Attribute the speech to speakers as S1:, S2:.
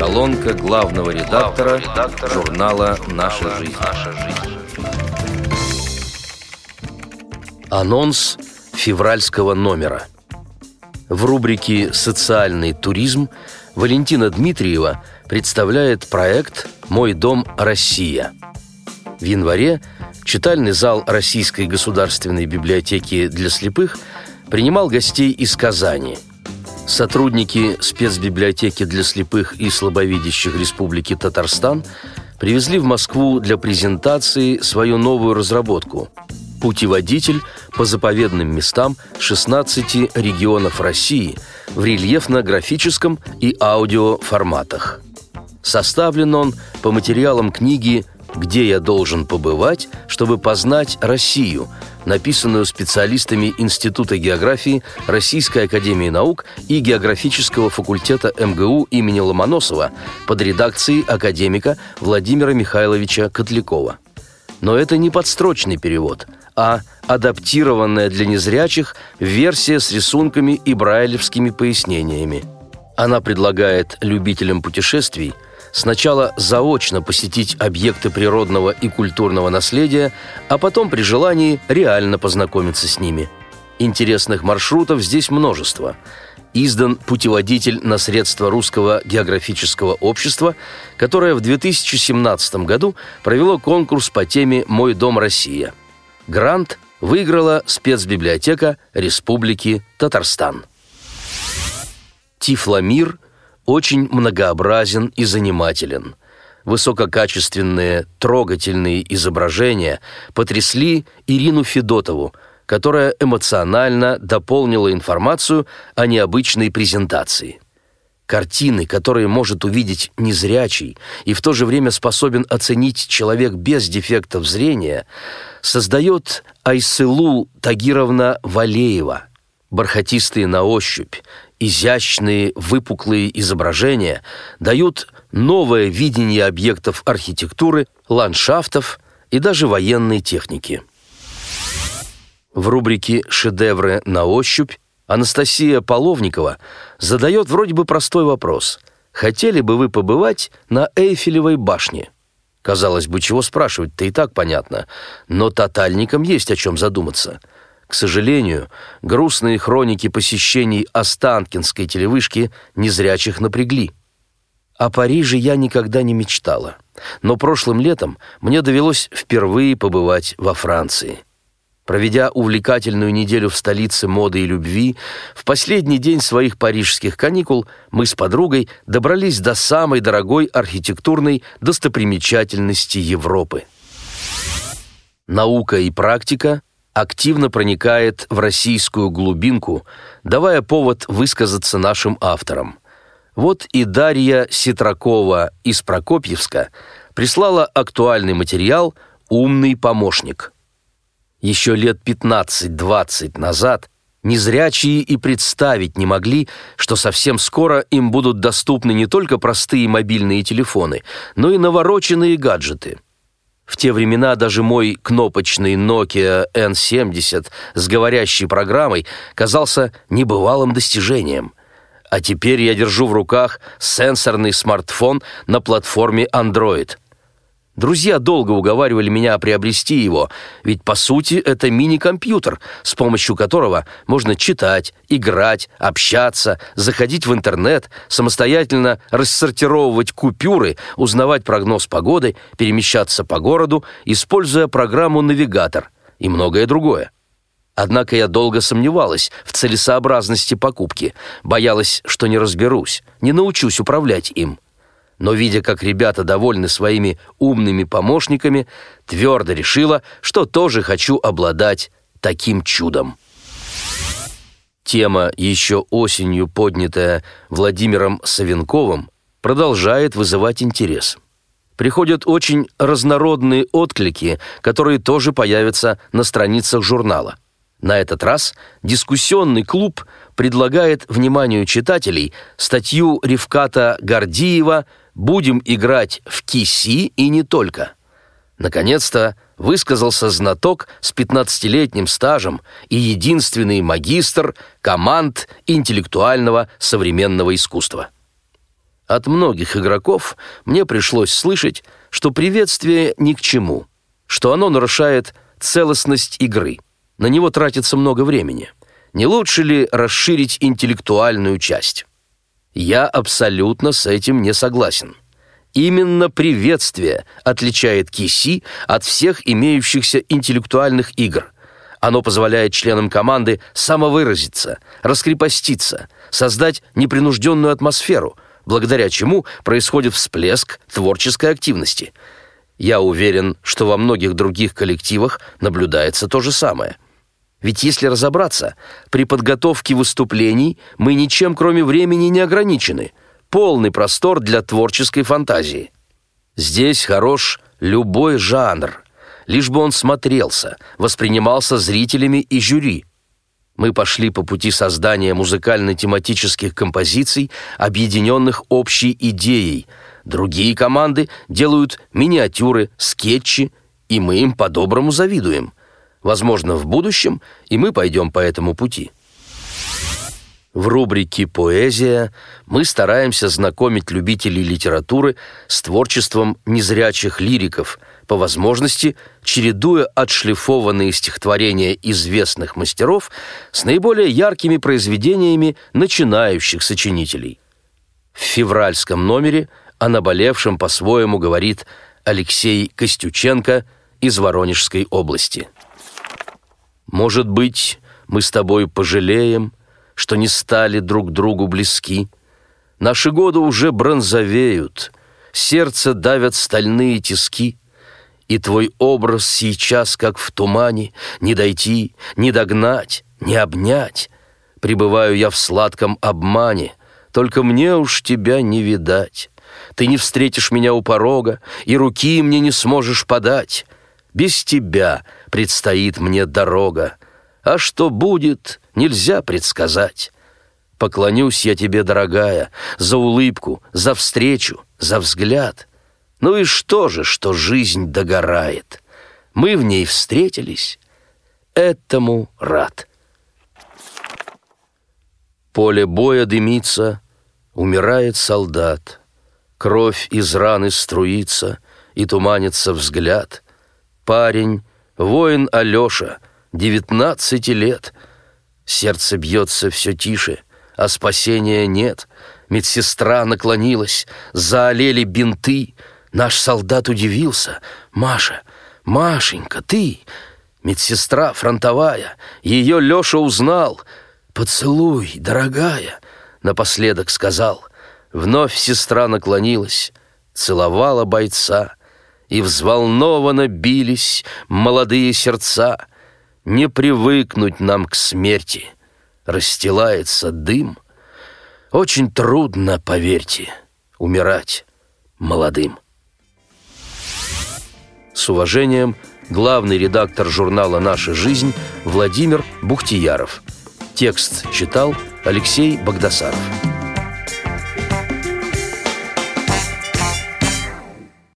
S1: Колонка главного редактора, редактора журнала «Наша жизнь». «Наша жизнь». Анонс февральского номера. В рубрике «Социальный туризм» Валентина Дмитриева представляет проект «Мой дом Россия». В январе читальный зал Российской государственной библиотеки для слепых принимал гостей из Казани – Сотрудники спецбиблиотеки для слепых и слабовидящих Республики Татарстан привезли в Москву для презентации свою новую разработку – путеводитель по заповедным местам 16 регионов России в рельефно-графическом и аудиоформатах. Составлен он по материалам книги «Где я должен побывать, чтобы познать Россию», написанную специалистами Института географии Российской академии наук и Географического факультета МГУ имени Ломоносова под редакцией академика Владимира Михайловича Котлякова. Но это не подстрочный перевод, а адаптированная для незрячих версия с рисунками и брайлевскими пояснениями. Она предлагает любителям путешествий – сначала заочно посетить объекты природного и культурного наследия, а потом при желании реально познакомиться с ними. Интересных маршрутов здесь множество. Издан путеводитель на средства Русского географического общества, которое в 2017 году провело конкурс по теме «Мой дом Россия». Грант выиграла спецбиблиотека Республики Татарстан. Тифломир – очень многообразен и занимателен. Высококачественные, трогательные изображения потрясли Ирину Федотову, которая эмоционально дополнила информацию о необычной презентации. Картины, которые может увидеть незрячий и в то же время способен оценить человек без дефектов зрения, создает Айсылу Тагировна Валеева. Бархатистые на ощупь, изящные выпуклые изображения дают новое видение объектов архитектуры, ландшафтов и даже военной техники. В рубрике «Шедевры на ощупь» Анастасия Половникова задает вроде бы простой вопрос. «Хотели бы вы побывать на Эйфелевой башне?» Казалось бы, чего спрашивать-то и так понятно, но тотальникам есть о чем задуматься – к сожалению, грустные хроники посещений Останкинской телевышки незрячих напрягли. О Париже я никогда не мечтала, но прошлым летом мне довелось впервые побывать во Франции. Проведя увлекательную неделю в столице моды и любви, в последний день своих парижских каникул мы с подругой добрались до самой дорогой архитектурной достопримечательности Европы. Наука и практика активно проникает в российскую глубинку, давая повод высказаться нашим авторам. Вот и Дарья Ситракова из Прокопьевска прислала актуальный материал «Умный помощник». Еще лет 15-20 назад незрячие и представить не могли, что совсем скоро им будут доступны не только простые мобильные телефоны, но и навороченные гаджеты – в те времена даже мой кнопочный Nokia N70 с говорящей программой казался небывалым достижением. А теперь я держу в руках сенсорный смартфон на платформе Android – Друзья долго уговаривали меня приобрести его, ведь по сути это мини-компьютер, с помощью которого можно читать, играть, общаться, заходить в интернет, самостоятельно рассортировывать купюры, узнавать прогноз погоды, перемещаться по городу, используя программу «Навигатор» и многое другое. Однако я долго сомневалась в целесообразности покупки, боялась, что не разберусь, не научусь управлять им но, видя, как ребята довольны своими умными помощниками, твердо решила, что тоже хочу обладать таким чудом. Тема, еще осенью поднятая Владимиром Савенковым, продолжает вызывать интерес. Приходят очень разнородные отклики, которые тоже появятся на страницах журнала. На этот раз дискуссионный клуб предлагает вниманию читателей статью Ревката Гордиева будем играть в киси и не только. Наконец-то высказался знаток с 15-летним стажем и единственный магистр команд интеллектуального современного искусства. От многих игроков мне пришлось слышать, что приветствие ни к чему, что оно нарушает целостность игры. На него тратится много времени. Не лучше ли расширить интеллектуальную часть? Я абсолютно с этим не согласен. Именно приветствие отличает киси от всех имеющихся интеллектуальных игр. Оно позволяет членам команды самовыразиться, раскрепоститься, создать непринужденную атмосферу, благодаря чему происходит всплеск творческой активности. Я уверен, что во многих других коллективах наблюдается то же самое. Ведь если разобраться, при подготовке выступлений мы ничем, кроме времени, не ограничены. Полный простор для творческой фантазии. Здесь хорош любой жанр, лишь бы он смотрелся, воспринимался зрителями и жюри. Мы пошли по пути создания музыкально-тематических композиций, объединенных общей идеей. Другие команды делают миниатюры, скетчи, и мы им по-доброму завидуем – Возможно, в будущем и мы пойдем по этому пути. В рубрике «Поэзия» мы стараемся знакомить любителей литературы с творчеством незрячих лириков, по возможности чередуя отшлифованные стихотворения известных мастеров с наиболее яркими произведениями начинающих сочинителей. В февральском номере о наболевшем по-своему говорит Алексей Костюченко из Воронежской области. Может быть, мы с тобой пожалеем, что не стали друг другу близки. Наши годы уже бронзовеют, сердце давят стальные тиски, и твой образ сейчас, как в тумане, не дойти, не догнать, не обнять. Пребываю я в сладком обмане, только мне уж тебя не видать. Ты не встретишь меня у порога, и руки мне не сможешь подать. Без тебя предстоит мне дорога, а что будет, нельзя предсказать. Поклонюсь я тебе, дорогая, за улыбку, за встречу, за взгляд. Ну и что же, что жизнь догорает? Мы в ней встретились, этому рад. Поле боя дымится, умирает солдат. Кровь из раны струится, и туманится взгляд — парень, воин Алеша, девятнадцати лет. Сердце бьется все тише, а спасения нет. Медсестра наклонилась, заолели бинты. Наш солдат удивился. «Маша, Машенька, ты...» Медсестра фронтовая, ее Леша узнал. «Поцелуй, дорогая», — напоследок сказал. Вновь сестра наклонилась, целовала бойца — и взволнованно бились молодые сердца. Не привыкнуть нам к смерти, расстилается дым. Очень трудно, поверьте, умирать молодым. С уважением, главный редактор журнала «Наша жизнь» Владимир Бухтияров. Текст читал Алексей Богдасаров.